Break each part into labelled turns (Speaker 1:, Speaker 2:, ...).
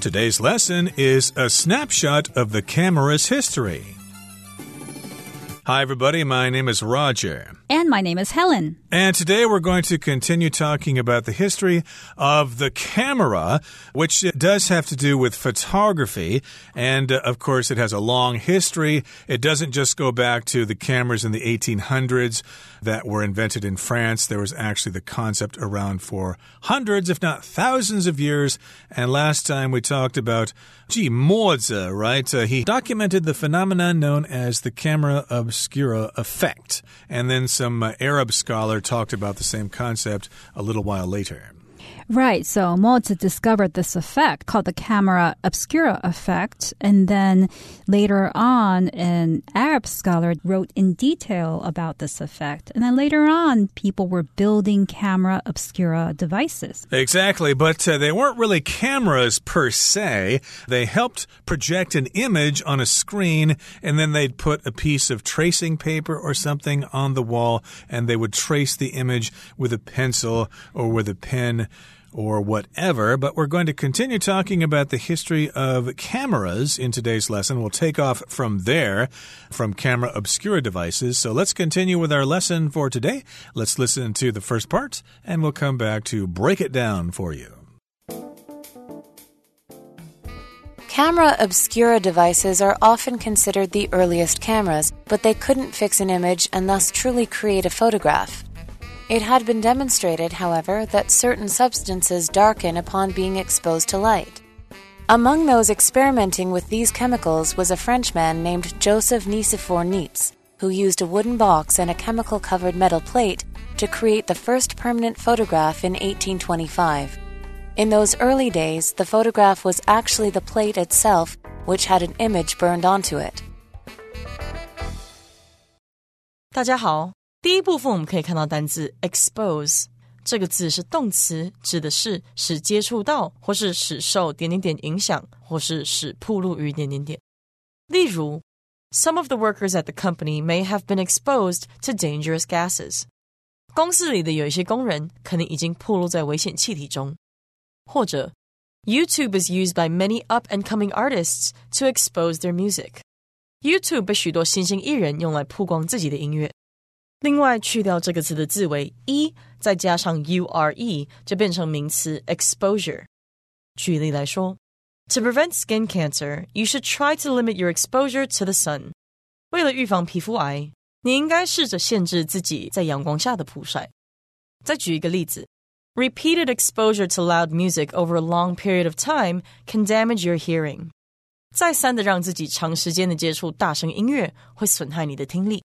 Speaker 1: Today's lesson is a snapshot of the camera's history. Hi, everybody. My name is Roger.
Speaker 2: And my name is Helen.
Speaker 1: And today we're going to continue talking about the history of the camera, which does have to do with photography. And uh, of course, it has a long history. It doesn't just go back to the cameras in the 1800s that were invented in France. There was actually the concept around for hundreds, if not thousands of years. And last time we talked about, gee, Mozi, right? Uh, he documented the phenomenon known as the camera obscura effect. And then some uh, Arab scholar talked about the same concept a little while later.
Speaker 2: Right. So Mozi discovered this effect called the camera obscura effect. And then later on, an Arab scholar wrote in detail about this effect. And then later on, people were building camera obscura devices.
Speaker 1: Exactly. But uh, they weren't really cameras per se. They helped project an image on a screen, and then they'd put a piece of tracing paper or something on the wall, and they would trace the image with a pencil or with a pen or whatever, but we're going to continue talking about the history of cameras in today's lesson. We'll take off from there, from camera obscura devices. So let's continue with our lesson for today. Let's listen to the first part, and we'll come back to break it down for you.
Speaker 3: Camera obscura devices are often considered the earliest cameras, but they couldn't fix an image and thus truly create a photograph. It had been demonstrated, however, that certain substances darken upon being exposed to light. Among those experimenting with these chemicals was a Frenchman named Joseph Nicephore Niepce, who used a wooden box and a chemical covered metal plate to create the first permanent photograph in 1825. In those early days, the photograph was actually the plate itself, which had an image burned onto it.
Speaker 4: 大家好， 第一部分我们可以看到单字 expose 这个字是动词，指的是使接触到或是使受点点点影响，或是使暴露于点点点。例如，Some of the workers at the company may have been exposed to dangerous gases。公司里的有一些工人可能已经暴露在危险气体中。或者，YouTube is used by many up-and-coming artists to expose their music。YouTube 被许多新兴艺人用来曝光自己的音乐。另外，去掉这个词的字尾 e，再加上 u r e，就变成名词 exposure。举例来说，To prevent skin cancer, you should try to limit your exposure to the sun。为了预防皮肤癌，你应该试着限制自己在阳光下的曝晒。再举一个例子，Repeated exposure to loud music over a long period of time can damage your hearing。再三的让自己长时间的接触大声音乐，会损害你的听力。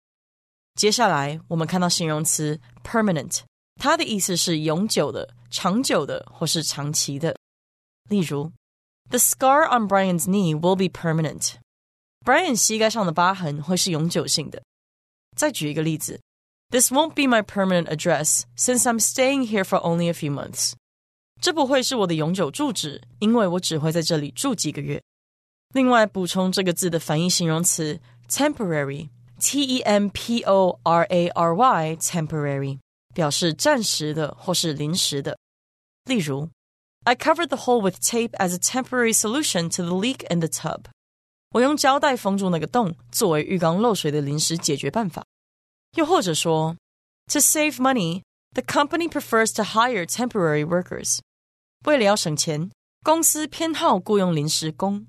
Speaker 4: 接下来我们看到形容词 permanent，它的意思是永久的、长久的或是长期的。例如，The scar on Brian's knee will be permanent。Brian 膝盖上的疤痕会是永久性的。再举一个例子，This won't be my permanent address since I'm staying here for only a few months。这不会是我的永久住址，因为我只会在这里住几个月。另外，补充这个字的反义形容词 temporary。 T E M P O R A R Y temporary 表示暂时的或是临时的。例如，I covered the hole with tape as a temporary solution to the leak in the tub。我用胶带封住那个洞，作为浴缸漏水的临时解决办法。又或者说，To save money, the company prefers to hire temporary workers。为了要省钱，公司偏好雇佣临时工。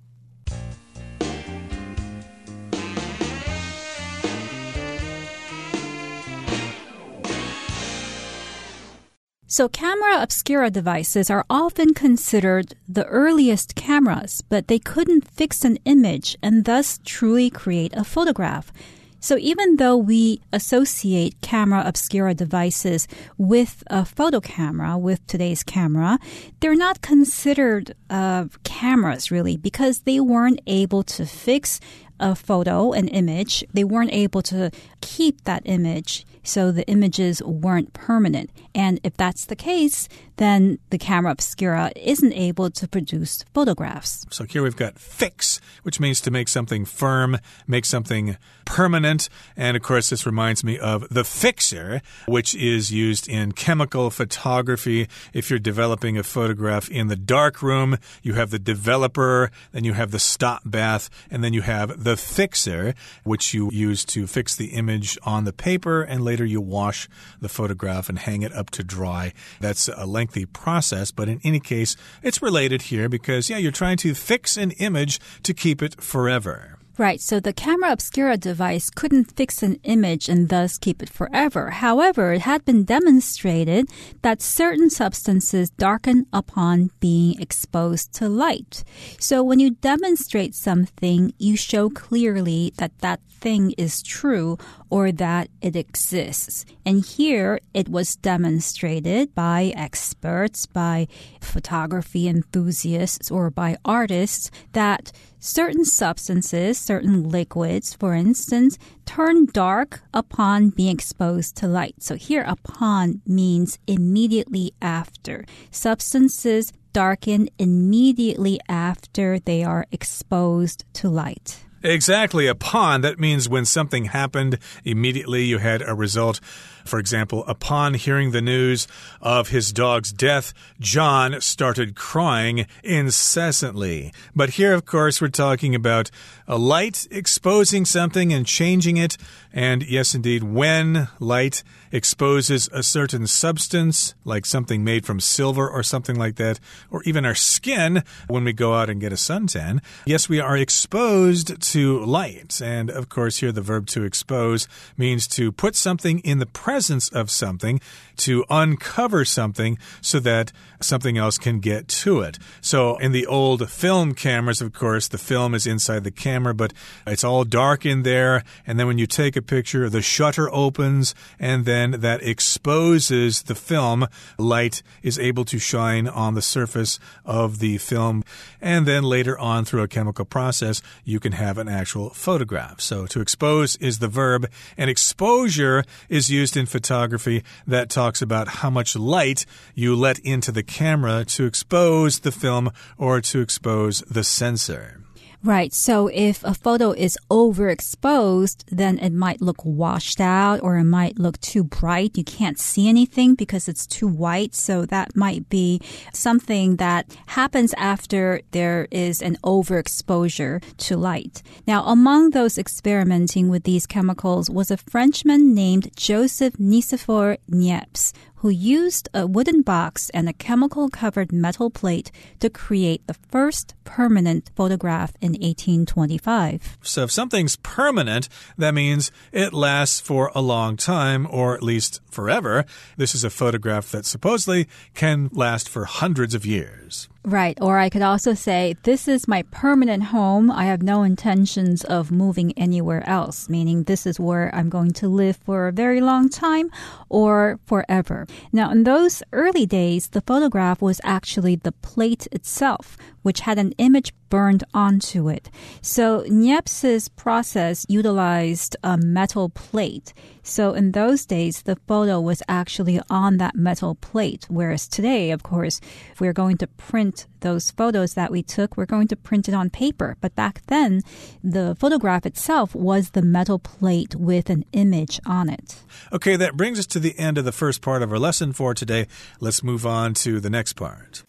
Speaker 2: So, camera obscura devices are often considered the earliest cameras, but they couldn't fix an image and thus truly create a photograph. So, even though we associate camera obscura devices with a photo camera, with today's camera, they're not considered uh, cameras really because they weren't able to fix a photo, an image. They weren't able to keep that image so the images weren't permanent. And if that's the case, then the camera obscura isn't able to produce photographs.
Speaker 1: So here we've got fix, which means to make something firm, make something permanent. And of course, this reminds me of the fixer, which is used in chemical photography. If you're developing a photograph in the dark room, you have the developer, then you have the stop bath, and then you have the fixer, which you use to fix the image on the paper, and later you wash the photograph and hang it up to dry. That's a lengthy process, but in any case, it's related here because, yeah, you're trying to fix an image to keep it forever.
Speaker 2: Right, so the camera obscura device couldn't fix an image and thus keep it forever. However, it had been demonstrated that certain substances darken upon being exposed to light. So when you demonstrate something, you show clearly that that thing is true or that it exists. And here it was demonstrated by experts, by photography enthusiasts, or by artists that certain substances, certain liquids, for instance, turn dark upon being exposed to light. So here upon means immediately after. Substances darken immediately after they are exposed to light.
Speaker 1: Exactly. Upon, that means when something happened, immediately you had a result. For example, upon hearing the news of his dog's death, John started crying incessantly. But here, of course, we're talking about a light exposing something and changing it. And yes, indeed, when light exposes a certain substance, like something made from silver or something like that, or even our skin when we go out and get a suntan, yes, we are exposed to light. And of course, here the verb to expose means to put something in the presence presence of something to uncover something so that something else can get to it. So in the old film cameras, of course, the film is inside the camera, but it's all dark in there. And then when you take a picture, the shutter opens and then that exposes the film. Light is able to shine on the surface of the film. And then later on, through a chemical process, you can have an actual photograph. So to expose is the verb, and exposure is used in in photography that talks about how much light you let into the camera to expose the film or to expose the sensor.
Speaker 2: Right. So if a photo is overexposed, then it might look washed out or it might look too bright. You can't see anything because it's too white. So that might be something that happens after there is an overexposure to light. Now, among those experimenting with these chemicals was a Frenchman named Joseph Nicephore Niepce, who used a wooden box and a chemical covered metal plate to create the first permanent photograph in 1825.
Speaker 1: So, if something's permanent, that means it lasts for a long time, or at least forever. This is a photograph that supposedly can last for hundreds of years.
Speaker 2: Right. Or I could also say, this is my permanent home. I have no intentions of moving anywhere else, meaning this is where I'm going to live for a very long time or forever. Now, in those early days, the photograph was actually the plate itself, which had an image burned onto it. So Niepce's process utilized a metal plate. So in those days, the photo was actually on that metal plate, whereas today, of course, if we're going to print those photos that we took, we're going to print it on paper. But back then, the photograph itself was the metal plate with an image on it.
Speaker 1: Okay, that brings us to the end of the first part of our lesson for today. Let's move on to the next part.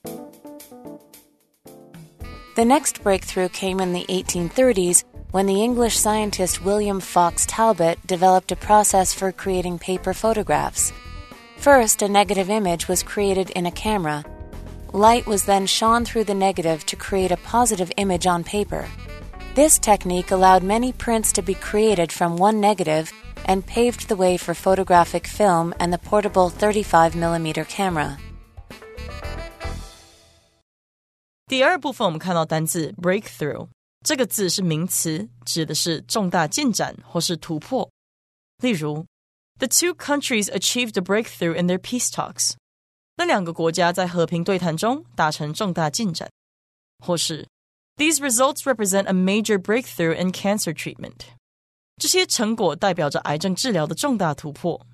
Speaker 3: The next breakthrough came in the 1830s when the English scientist William Fox Talbot developed a process for creating paper photographs. First, a negative image was created in a camera. Light was then shone through the negative to create a positive image on paper. This technique allowed many prints to be created from one negative and paved the way for photographic film and the portable 35mm camera.
Speaker 4: 第二部分我们看到单字 breakthrough 这个字是名词，指的是重大进展或是突破。例如，The two countries achieved a breakthrough in their peace talks。那两个国家在和平对谈中达成重大进展。或是，These results represent a major breakthrough in cancer treatment。这些成果代表着癌症治疗的重大突破。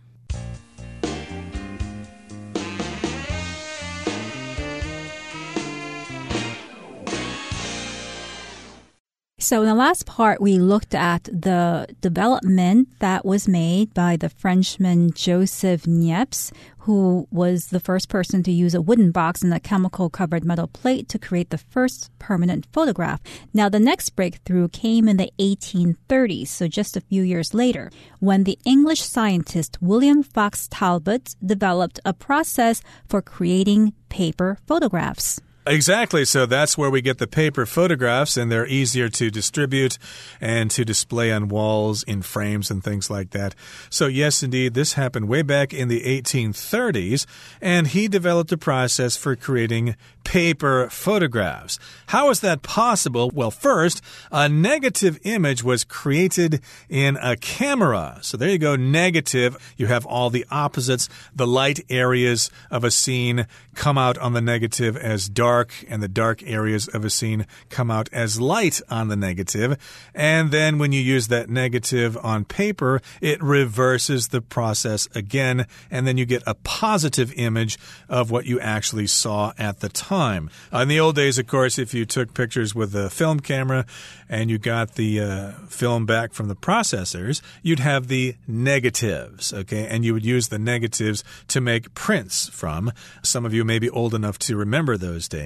Speaker 2: So in the last part, we looked at the development that was made by the Frenchman Joseph Niepce, who was the first person to use a wooden box and a chemical covered metal plate to create the first permanent photograph. Now, the next breakthrough came in the 1830s, so just a few years later, when the English scientist William Fox Talbot developed a process for creating paper photographs.
Speaker 1: Exactly. So that's where we get the paper photographs, and they're easier to distribute and to display on walls in frames and things like that. So, yes, indeed, this happened way back in the 1830s, and he developed a process for creating paper photographs. How is that possible? Well, first, a negative image was created in a camera. So there you go, negative. You have all the opposites. The light areas of a scene come out on the negative as dark, and the dark areas of a scene come out as light on the negative. And then when you use that negative on paper, it reverses the process again, and then you get a positive image of what you actually saw at the time time. Uh, in the old days, of course, if you took pictures with a film camera and you got the uh, film back from the processors, you'd have the negatives, okay? And you would use the negatives to make prints from. Some of you may be old enough to remember those days.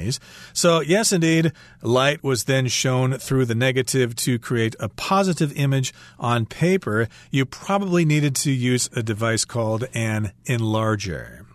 Speaker 1: So, yes, indeed, light was then shown through the negative to create a positive image on paper. You probably needed to use a device called an enlarger.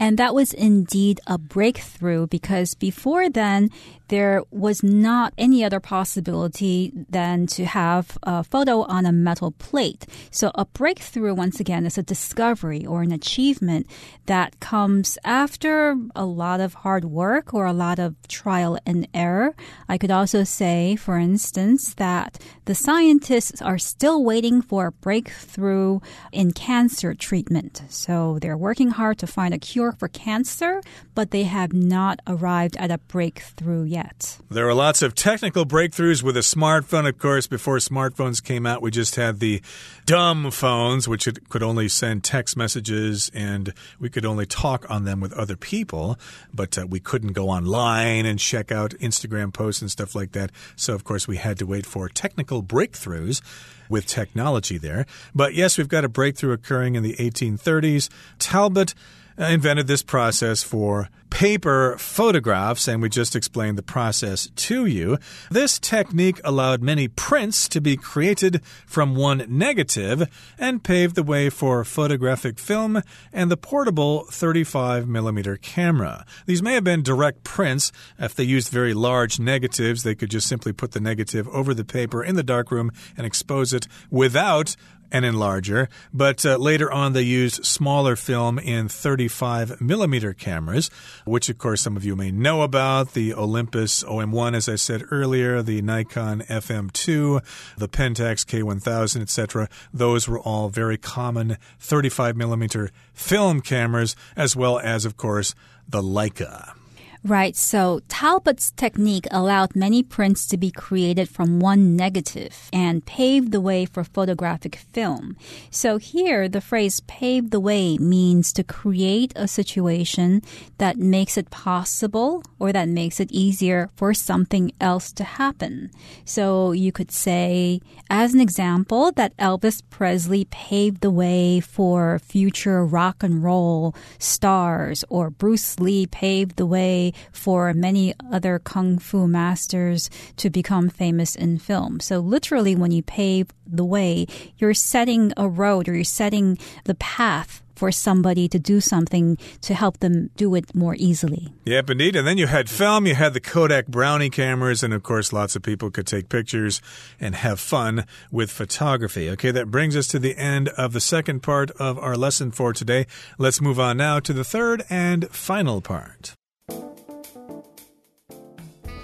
Speaker 2: And that was indeed a breakthrough because before then, there was not any other possibility than to have a photo on a metal plate. So a breakthrough, once again, is a discovery or an achievement that comes after a lot of hard work or a lot of trial and error. I could also say, for instance, that the scientists are still waiting for a breakthrough in cancer treatment. So they're working hard to find a cure for cancer, but they have not arrived at a breakthrough yet yet.
Speaker 1: There are lots of technical breakthroughs with a smartphone, of course. Before smartphones came out, we just had the dumb phones, which could only send text messages and we could only talk on them with other people, but uh, we couldn't go online and check out Instagram posts and stuff like that. So, of course, we had to wait for technical breakthroughs with technology there. But yes, we've got a breakthrough occurring in the 1830s. Talbot Uh, invented this process for paper photographs, and we just explained the process to you. This technique allowed many prints to be created from one negative and paved the way for photographic film and the portable 35 millimeter camera. These may have been direct prints. If they used very large negatives, they could just simply put the negative over the paper in the darkroom and expose it without an enlarger, but uh, later on they used smaller film in 35 millimeter cameras, which of course some of you may know about the Olympus OM1, as I said earlier, the Nikon FM2, the Pentax K1000, etc. Those were all very common 35 millimeter film cameras, as well as, of course, the Leica.
Speaker 2: Right. So Talbot's technique allowed many prints to be created from one negative and paved the way for photographic film. So here, the phrase pave the way means to create a situation that makes it possible or that makes it easier for something else to happen. So you could say, as an example, that Elvis Presley paved the way for future rock and roll stars or Bruce Lee paved the way for many other kung fu masters to become famous in film. So literally, when you pave the way, you're setting a road or you're setting the path for somebody to do something to help them do it more easily.
Speaker 1: Yep, indeed. And then you had film, you had the Kodak Brownie cameras, and of course, lots of people could take pictures and have fun with photography. Okay, that brings us to the end of the second part of our lesson for today. Let's move on now to the third and final part.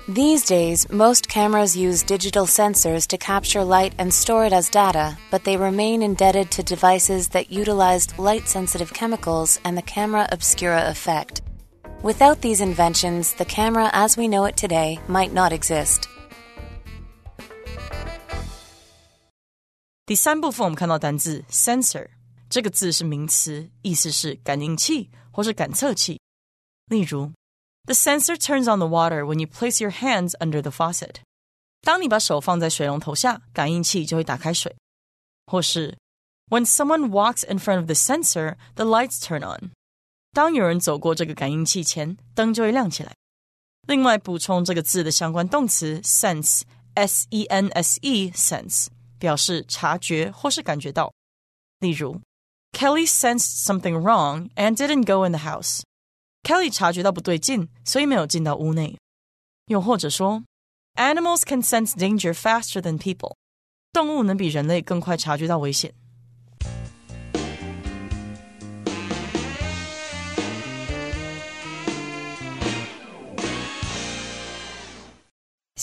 Speaker 3: These days, most cameras use digital sensors to capture light and store it as data, but they remain indebted to devices that utilized light sensitive chemicals and the camera obscura effect. Without these inventions, the camera as we know it today might not exist.
Speaker 4: 第三部分我们看到单字 sensor 这个字是名词，意思是感应器或是感测器。例如 the sensor turns on the water when you place your hands under the faucet. 当你把手放在水龙头下，感应器就会打开水。或是 When someone walks in front of the sensor, the lights turn on。当有人走过这个感应器前，灯就会亮起来。另外，补充这个字的相关动词 sense，s e n s e，sense 表示察觉或是感觉到。例如，Kelly sensed something wrong and didn't go in the house。 Kelly 察觉到不对劲，所以没有进到屋内。又或者说，Animals can sense danger faster than people。动物能比人类更快察觉到危险。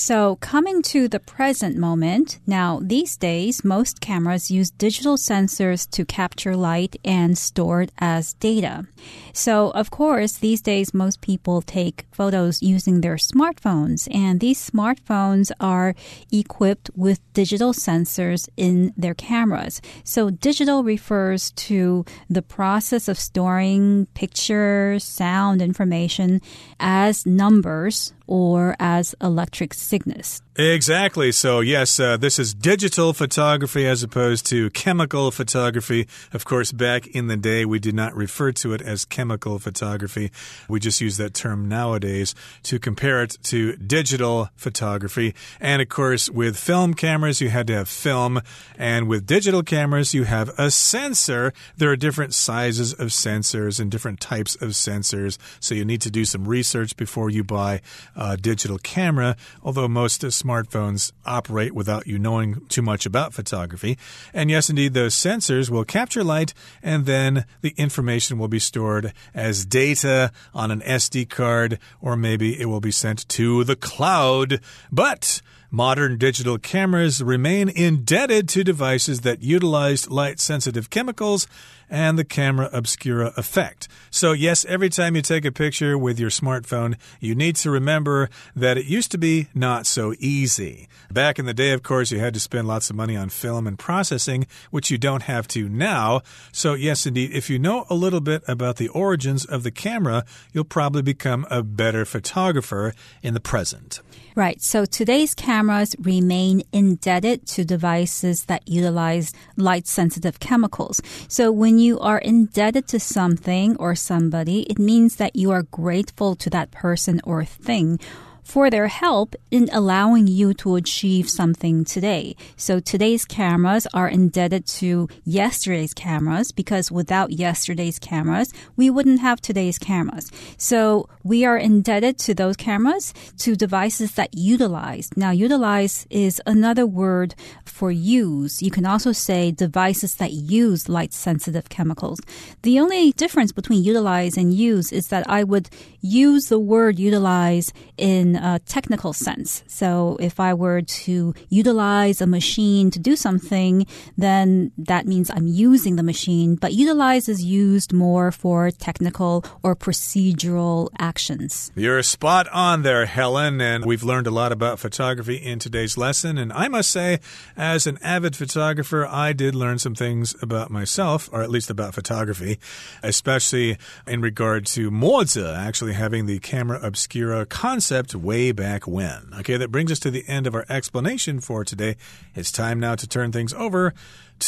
Speaker 2: So, coming to the present moment, now these days, most cameras use digital sensors to capture light and store it as data. So, of course, these days, most people take photos using their smartphones, and these smartphones are equipped with digital sensors in their cameras. So, digital refers to the process of storing pictures, sound information as numbers or as electric signals.
Speaker 1: Exactly. So, yes, uh, this is digital photography as opposed to chemical photography. Of course, back in the day, we did not refer to it as chemical photography. We just use that term nowadays to compare it to digital photography. And of course, with film cameras, you had to have film. And with digital cameras, you have a sensor. There are different sizes of sensors and different types of sensors. So, you need to do some research before you buy a digital camera, although most smartphones operate without you knowing too much about photography. And yes, indeed, those sensors will capture light and then the information will be stored as data on an SD card or maybe it will be sent to the cloud. But Modern digital cameras remain indebted to devices that utilized light sensitive chemicals and the camera obscura effect. So, yes, every time you take a picture with your smartphone, you need to remember that it used to be not so easy. Back in the day, of course, you had to spend lots of money on film and processing, which you don't have to now. So, yes, indeed, if you know a little bit about the origins of the camera, you'll probably become a better photographer in the present.
Speaker 2: Right. So today's cameras remain indebted to devices that utilize light sensitive chemicals. So when you are indebted to something or somebody, it means that you are grateful to that person or thing for their help in allowing you to achieve something today. So today's cameras are indebted to yesterday's cameras because without yesterday's cameras, we wouldn't have today's cameras. So we are indebted to those cameras to devices that utilize. Now, utilize is another word for use. You can also say devices that use light sensitive chemicals. The only difference between utilize and use is that I would use the word utilize in a technical sense. So if I were to utilize a machine to do something, then that means I'm using the machine. But utilize is used more for technical or procedural actions.
Speaker 1: You're spot on there, Helen. And we've learned a lot about photography in today's lesson. And I must say, as an avid photographer, I did learn some things about myself, or at least about photography, especially in regard to Mozi uh, actually having the camera obscura concept way back when. Okay, that brings us to the end of our explanation for today. It's time now to turn things over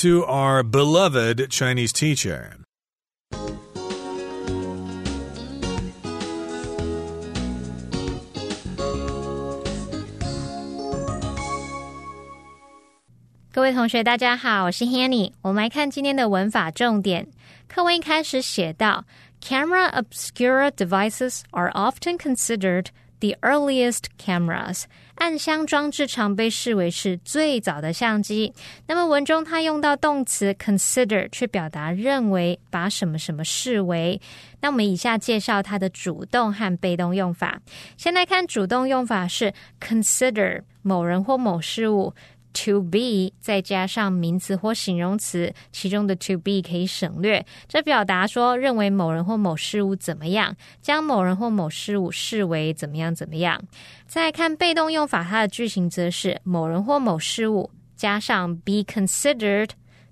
Speaker 1: to our beloved Chinese teacher.
Speaker 5: 各位同学，大家好，我是 Hanny。我们来看今天的文法重点。课文一开始写到，Camera obscura devices are often considered the earliest cameras，暗箱装置常被视为是最早的相机。那么文中它用到动词 consider 去表达认为，把什么什么视为。那我们以下介绍它的主动和被动用法。先来看主动用法是 consider 某人或某事物。To be 再加上名词或形容词，其中的 to be 可以省略。这表达说认为某人或某事物怎么样，将某人或某事物视为怎么样怎么样。再看被动用法，它的句型则是某人或某事物加上 be considered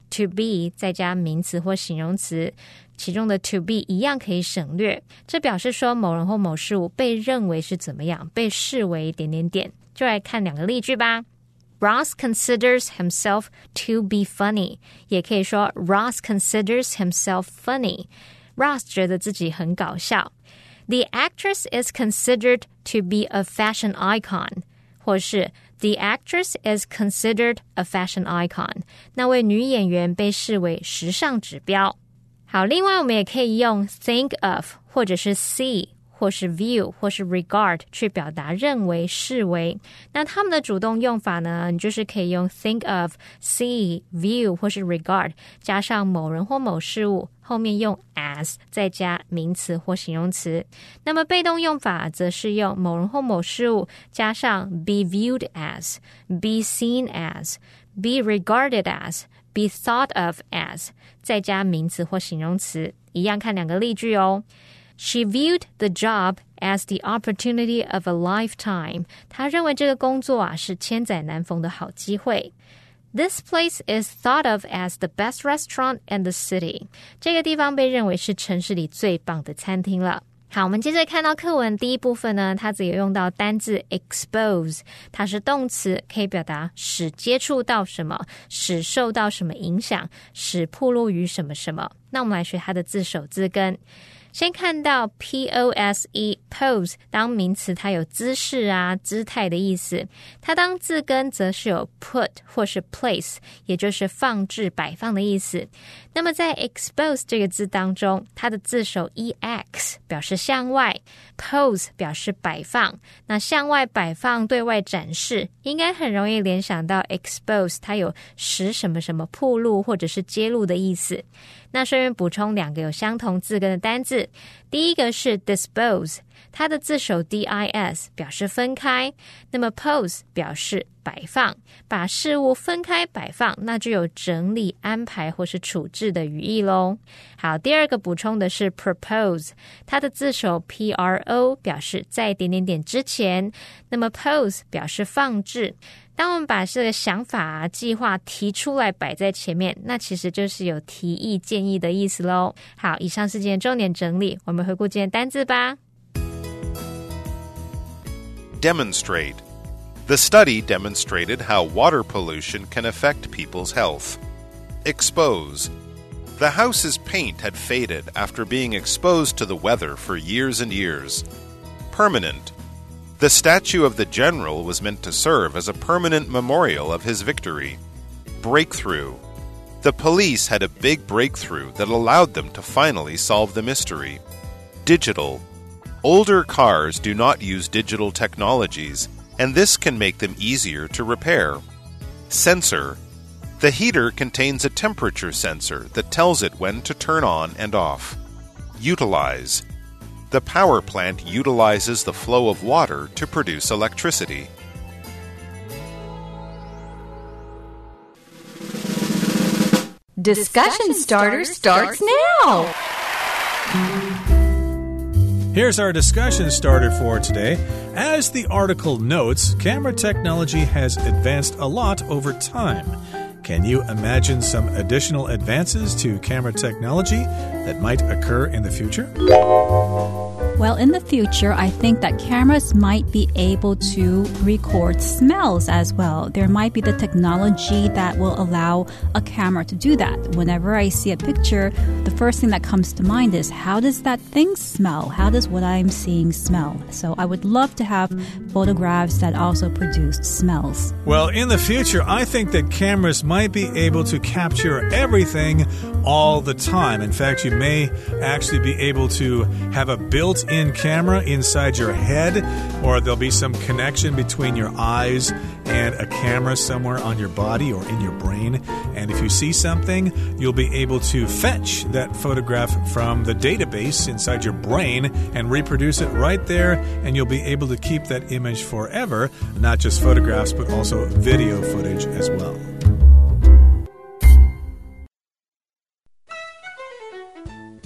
Speaker 5: to be 再加名词或形容词，其中的 to be 一样可以省略。这表示说某人或某事物被认为是怎么样，被视为点点点。就来看两个例句吧。Ross considers himself to be funny，也可以说 Ross considers himself funny。Ross 觉得自己很搞笑。The actress is considered to be a fashion icon，或是 The actress is considered a fashion icon。那位女演员被视为时尚指标。好，另外我们也可以用 think of 或者是 see。 或是 view 或是 regard 去表达认为、视为。那他们的主动用法呢？你就是可以用 think of、see、view 或是 regard 加上某人或某事物，后面用 as 再加名词或形容词。那么被动用法则是用某人或某事物加上 be viewed as、be seen as、be regarded as、be thought of as 再加名词或形容词。一样看两个例句哦。She viewed the job as the opportunity of a lifetime. 她认为这个工作啊是千载难逢的好机会。This place is thought of as the best restaurant in the city. 这个地方被认为是城市里最棒的餐厅了。好，我们接着看到课文第一部分呢，它只有用到单字 expose，它是动词，可以表达使接触到什么，使受到什么影响，使暴露于什么什么。那我们来学它的字首字根。先看到 pose pose 当名词，它有姿势啊、姿态的意思。它当字根则是有 put 或是 place，也就是放置、摆放的意思。那么在 expose 这个字当中，它的字首 ex 表示向外，pose 表示摆放。那向外摆放、对外展示，应该很容易联想到 expose，它有使什么什么暴露或者是揭露的意思。那顺便补充两个有相同字根的单字，第一个是 dispose，它的字首 dis 表示分开，那么 pose 表示摆放，把事物分开摆放，那就有整理、安排或是处置的语义喽。好，第二个补充的是 propose，它的字首 pro 表示在点点点之前，那么 pose 表示放置。当我们把这个想法啊、计划提出来摆在前面，那其实就是有提议、建议的意思喽。好，以上是今天重点整理，我们回顾今天单字吧。
Speaker 6: Demonstrate. The study demonstrated how water pollution can affect people's health. Expose. The house's paint had faded after being exposed to the weather for years and years. Permanent. The statue of the general was meant to serve as a permanent memorial of his victory. Breakthrough. The police had a big breakthrough that allowed them to finally solve the mystery. Digital. Older cars do not use digital technologies, and this can make them easier to repair. Sensor. The heater contains a temperature sensor that tells it when to turn on and off. Utilize. The power plant utilizes the flow of water to produce electricity.
Speaker 7: Discussion starter starts now.
Speaker 1: Here's our discussion starter for today. As the article notes, camera technology has advanced a lot over time. Can you imagine some additional advances to camera technology that might occur in the future?
Speaker 2: Well, in the future, I think that cameras might be able to record smells as well. There might be the technology that will allow a camera to do that. Whenever I see a picture, the first thing that comes to mind is how does that thing smell? How does what I'm seeing smell? So I would love to have photographs that also produce smells.
Speaker 1: Well, in the future, I think that cameras might be able to capture everything all the time. In fact, you may actually be able to have a built in camera inside your head, or there'll be some connection between your eyes and a camera somewhere on your body or in your brain. And if you see something, you'll be able to fetch that photograph from the database inside your brain and reproduce it right there, and you'll be able to keep that image forever, not just photographs, but also video footage as well.